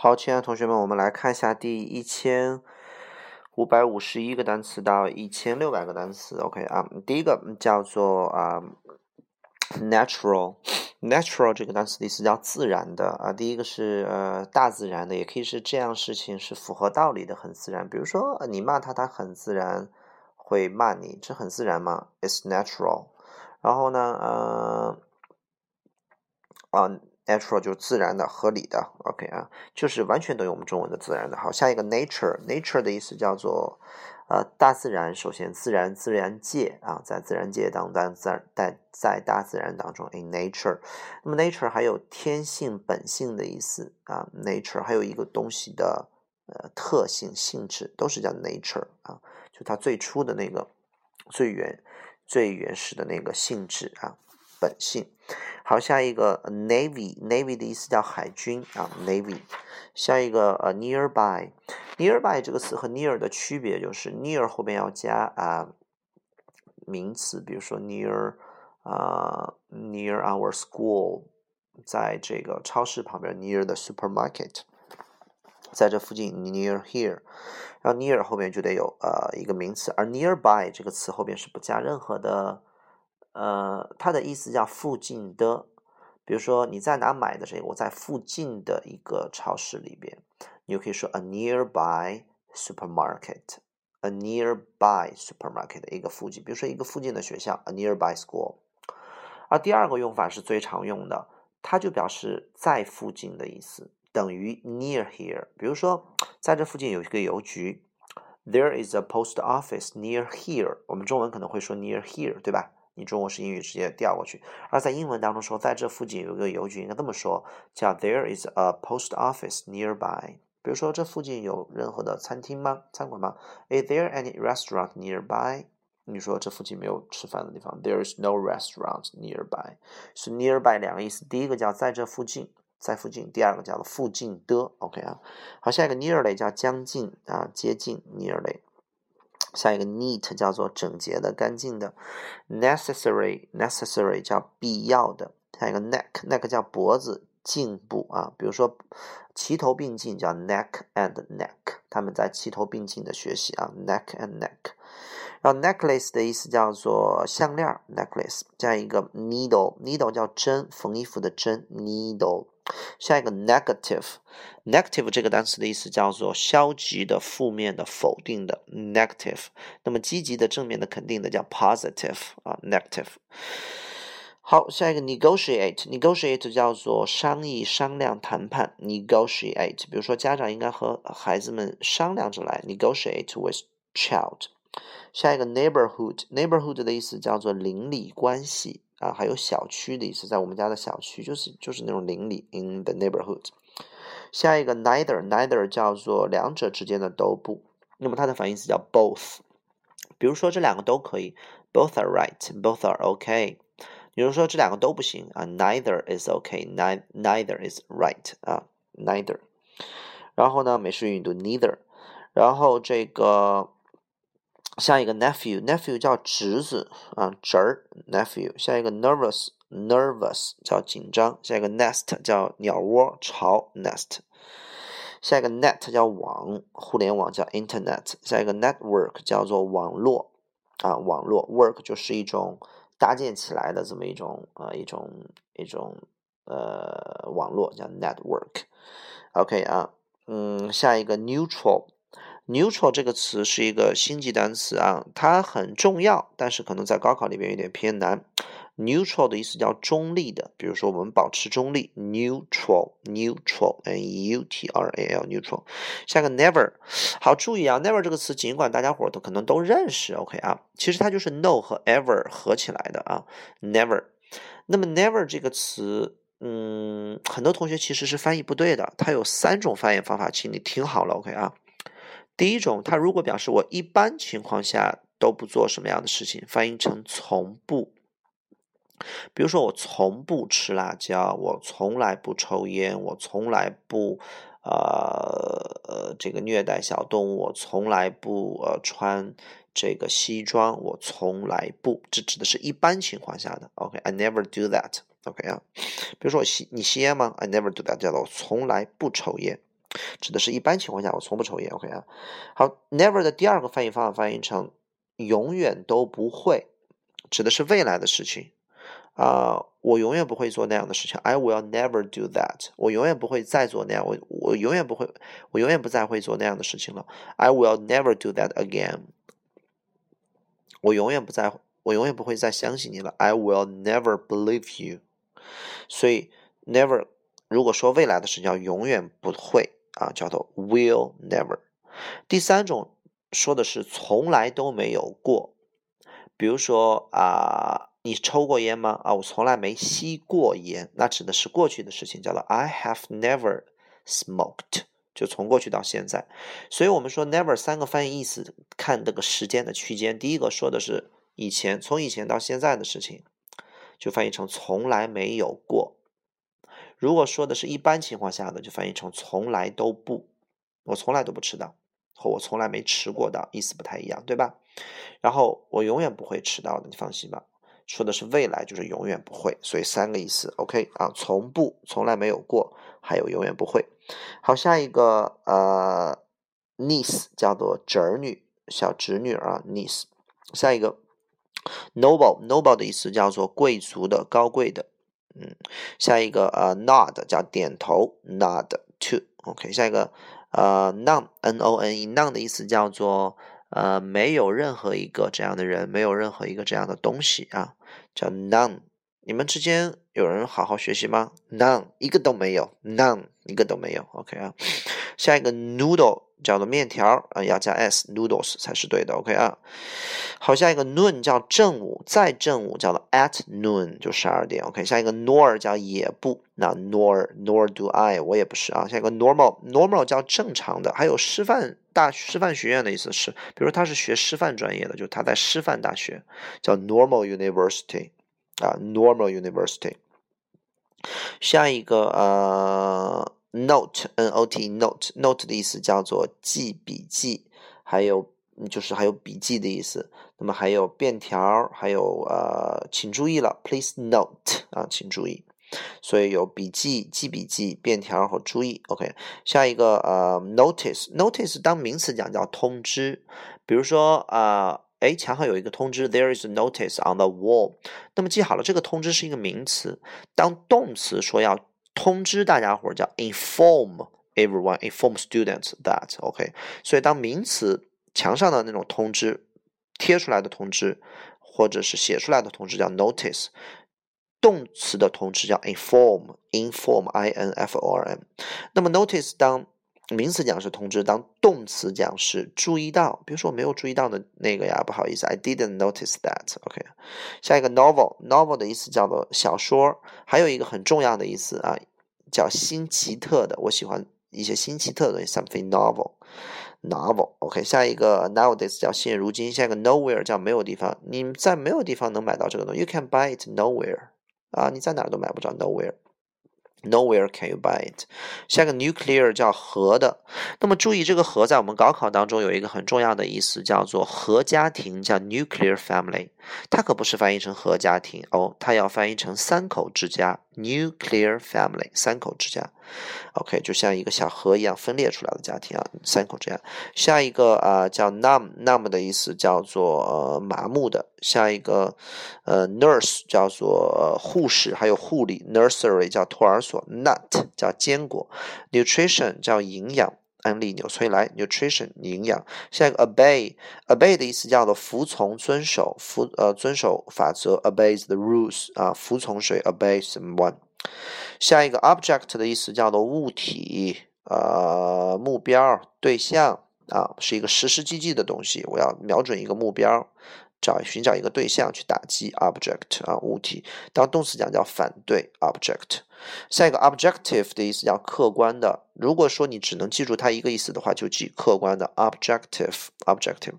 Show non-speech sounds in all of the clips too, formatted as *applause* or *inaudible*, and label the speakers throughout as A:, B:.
A: 好，亲爱的同学们，我们来看一下第一千五百五十一个单词到一千六百个单词。OK 啊，第一个叫做啊，natural，natural *laughs* 这个单词的意思叫自然的啊。第一个是呃大自然的，也可以是这样事情是符合道理的，很自然。比如说你骂他，他很自然会骂你，这很自然吗？It's natural。然后呢，呃，啊。Natural 就是自然的、合理的，OK 啊，就是完全等于我们中文的自然的。好，下一个 nature，nature 的意思叫做呃大自然。首先，自然、自然界啊，在自然界当中，在在在大自然当中，in nature。那么 nature 还有天性、本性的意思啊，nature 还有一个东西的呃特性、性质，都是叫 nature 啊，就它最初的那个最原最原始的那个性质啊。本性，好，下一个 navy，navy 的意思叫海军啊，navy。下一个呃 nearby，nearby 这个词和 near 的区别就是 near 后边要加啊名词，比如说 near 啊 near our school，在这个超市旁边 near the supermarket，在这附近 near here，然后 near 后面就得有呃一个名词，而 nearby 这个词后边是不加任何的。呃，它的意思叫附近的，比如说你在哪买的这个，我在附近的一个超市里边，你就可以说 a nearby supermarket，a nearby supermarket 一个附近，比如说一个附近的学校，a nearby school。而第二个用法是最常用的，它就表示在附近的意思，等于 near here。比如说在这附近有一个邮局，there is a post office near here。我们中文可能会说 near here，对吧？你中文是英语直接调过去，而在英文当中说，在这附近有一个邮局，应该这么说，叫 There is a post office nearby。比如说，这附近有任何的餐厅吗？餐馆吗？Is there any restaurant nearby？你说这附近没有吃饭的地方？There is no restaurant nearby。是 nearby 两个意思，第一个叫在这附近，在附近；第二个叫做附近的。OK 啊，好，下一个 nearly 叫将近啊，接近 nearly。下一个 neat 叫做整洁的、干净的，necessary necessary 叫必要的。下一个 neck neck 叫脖子、颈部啊，比如说齐头并进叫 neck and neck，他们在齐头并进的学习啊，neck and neck。然后 necklace 的意思叫做项链，necklace 这样一个 needle needle 叫针，缝衣服的针，needle。下一个 negative，negative 这个单词的意思叫做消极的、负面的、否定的 negative。那么积极的、正面的、肯定的叫 positive 啊，negative。好，下一个 negotiate，negotiate 叫做商议、商量、谈判 negotiate。比如说家长应该和孩子们商量着来 negotiate with child。下一个 neighborhood，neighborhood 的意思叫做邻里关系。啊，还有小区的意思，在我们家的小区就是就是那种邻里，in the neighborhood。下一个 neither，neither 叫做两者之间的都不，那么它的反义词叫 both。比如说这两个都可以，both are right，both are OK。比如说这两个都不行啊，neither is OK，neither is right 啊，neither。然后呢，美式英语读 neither。然后这个。下一个 nephew，nephew 叫侄子啊，侄儿 nephew。下一个 nervous，nervous 叫紧张。下一个 nest 叫鸟窝巢 nest。下一个 net 叫网，互联网叫 internet。下一个 network 叫做网络啊，网络 work 就是一种搭建起来的这么一种啊一种一种呃网络叫 network。OK 啊，嗯，下一个 neutral。Neutral 这个词是一个星级单词啊，它很重要，但是可能在高考里边有点偏难。neutral 的意思叫中立的，比如说我们保持中立，neutral，neutral，n u t r a l，neutral。下个 never，好注意啊，never 这个词尽管大家伙都可能都认识，OK 啊，其实它就是 no 和 ever 合起来的啊，never。那么 never 这个词，嗯，很多同学其实是翻译不对的，它有三种翻译方法，请你听好了，OK 啊。第一种，它如果表示我一般情况下都不做什么样的事情，翻译成从不。比如说，我从不吃辣椒，我从来不抽烟，我从来不呃呃这个虐待小动物，我从来不呃穿这个西装，我从来不，这指的是一般情况下的。OK，I never do that。OK 啊，比如说我吸你吸烟吗？I never do that，叫做我从来不抽烟。指的是一般情况下我从不抽烟。OK 啊，好，never 的第二个翻译方法翻译成永远都不会，指的是未来的事情啊，我永远不会做那样的事情。I will never do that。我永远不会再做那样，我我永远不会，我永远不再会做那样的事情了。I will never do that again。我永远不再，我永远不会再相信你了。I will never believe you。所以 never 如果说未来的事情要永远不会啊，叫做 will never。第三种说的是从来都没有过，比如说啊，你抽过烟吗？啊，我从来没吸过烟，那指的是过去的事情，叫做 I have never smoked，就从过去到现在。所以我们说 never 三个翻译意思，看这个时间的区间。第一个说的是以前，从以前到现在的事情，就翻译成从来没有过。如果说的是一般情况下呢，就翻译成从来都不，我从来都不迟到。和我从来没迟过的意思不太一样，对吧？然后我永远不会迟到的，你放心吧。说的是未来，就是永远不会，所以三个意思，OK 啊？从不，从来没有过，还有永远不会。好，下一个呃，niece 叫做侄女，小侄女啊，niece。下一个 noble，noble 的意思叫做贵族的、高贵的，嗯。下一个呃，nod 叫点头，nod to，OK。下一个。呃，none，n o n e，none 的意思叫做呃，没有任何一个这样的人，没有任何一个这样的东西啊，叫 none。你们之间有人好好学习吗？none，一个都没有，none，一个都没有。OK 啊，下一个 noodle。叫做面条啊，要加 s noodles 才是对的，OK 啊。好，下一个 noon 叫正午，在正午叫做 at noon 就十二点，OK。下一个 nor 叫也不，那 nor nor do I 我也不是啊。下一个 normal normal 叫正常的，还有师范大师范学院的意思是，比如他是学师范专业的，就他在师范大学叫 normal university 啊，normal university。下一个呃。Note, N-O-T, note, note 的意思叫做记笔记，还有就是还有笔记的意思。那么还有便条，还有呃，请注意了，Please note 啊，请注意。所以有笔记、记笔记、便条和注意。OK，下一个呃，notice, notice 当名词讲叫通知。比如说啊，哎，墙上有一个通知，There is a notice on the wall。那么记好了，这个通知是一个名词。当动词说要。通知大家伙叫 inform everyone，inform students that，OK。所以当名词墙上的那种通知贴出来的通知，或者是写出来的通知叫 notice，动词的通知叫 inform，inform，i n f o r m。那么 notice 当名词讲是通知，当动词讲是注意到。比如说我没有注意到的那个呀，不好意思，I didn't notice that，OK。下一个 novel，novel 的意思叫做小说，还有一个很重要的意思啊。叫新奇特的，我喜欢一些新奇特的东西，something novel，novel。OK，下一个 nowadays 叫现如今，下一个 nowhere 叫没有地方，你在没有地方能买到这个东西，you can buy it nowhere，啊，你在哪儿都买不着 nowhere。Nowhere can you buy it。下个 nuclear 叫核的，那么注意这个核在我们高考当中有一个很重要的意思，叫做核家庭，叫 nuclear family。它可不是翻译成核家庭哦，它要翻译成三口之家，nuclear family，三口之家。OK，就像一个小河一样分裂出来的家庭啊，三口之家。下一个啊叫 num num 的意思叫做麻木的。下一个呃 nurse 叫做护士，还有护理，nursery 叫托儿所，nut 叫坚果，nutrition 叫营养。安利纽崔莱，nutrition 营养。下一个 obey，obey 的意思叫做服从、遵守、服呃遵守法则，obey the rules 啊，服从谁？obey someone。下一个 object 的意思叫做物体，呃目标、对象啊，是一个实实际际的东西，我要瞄准一个目标。找寻找一个对象去打击 object 啊物体，当动词讲叫反对 object。下一个 objective 的意思叫客观的。如果说你只能记住它一个意思的话，就记客观的 objective objective。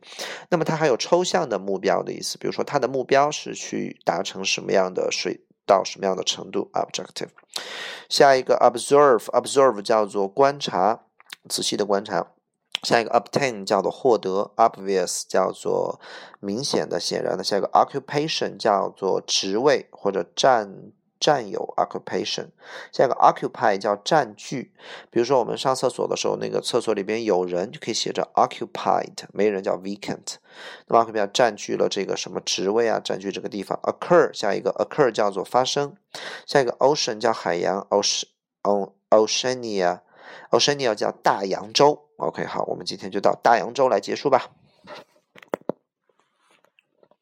A: 那么它还有抽象的目标的意思，比如说它的目标是去达成什么样的水到什么样的程度 objective。下一个 observe observe 叫做观察，仔细的观察。下一个 obtain 叫做获得，obvious 叫做明显的、显然的。下一个 occupation 叫做职位或者占占有 occupation，下一个 occupy 叫占据，比如说我们上厕所的时候，那个厕所里边有人就可以写着 occupied，没人叫 vacant。那么 occupy 占据了这个什么职位啊？占据这个地方。occur 下一个 occur 叫做发生，下一个 ocean 叫海洋 ocean oceania，Oceania 叫大洋洲。OK，好，我们今天就到大洋洲来结束吧。